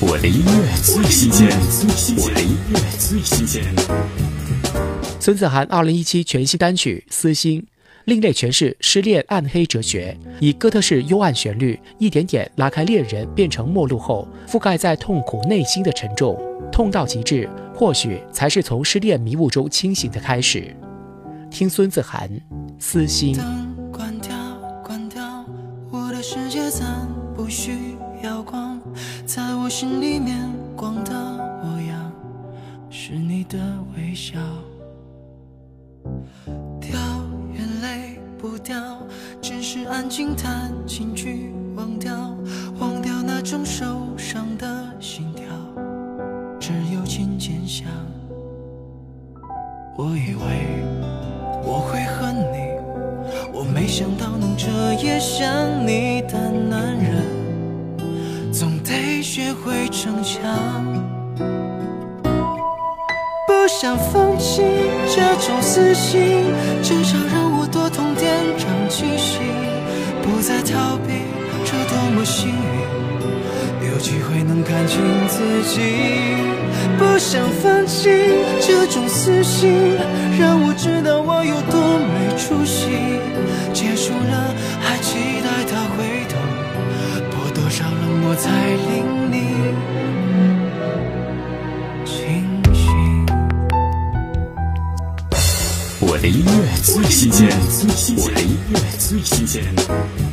我的音乐最新鲜，我的音乐最新鲜。孙子涵二零一七全新单曲《私心》，另类诠释失恋暗黑哲学，以哥特式幽暗旋律，一点点拉开恋人变成陌路后覆盖在痛苦内心的沉重，痛到极致，或许才是从失恋迷雾中清醒的开始。听孙子涵《私心》。关掉，关掉，我的世界暂不需要光，在我心里面光的模样是你的微笑。掉眼泪不掉，只是安静弹琴去忘掉，忘掉那种受伤的心跳，只有渐渐想。我以为我会恨你。我没想到能彻夜想你的男人，会逞强。不想放弃这种私心，至少让我多痛点，长气息。不再逃避，这多么幸运，有机会能看清自己。不想放弃这种私心，让我知道我有多没出息。结束了，还期待他回头，播多少冷漠才令我的音乐最新鲜，我的音乐最新鲜。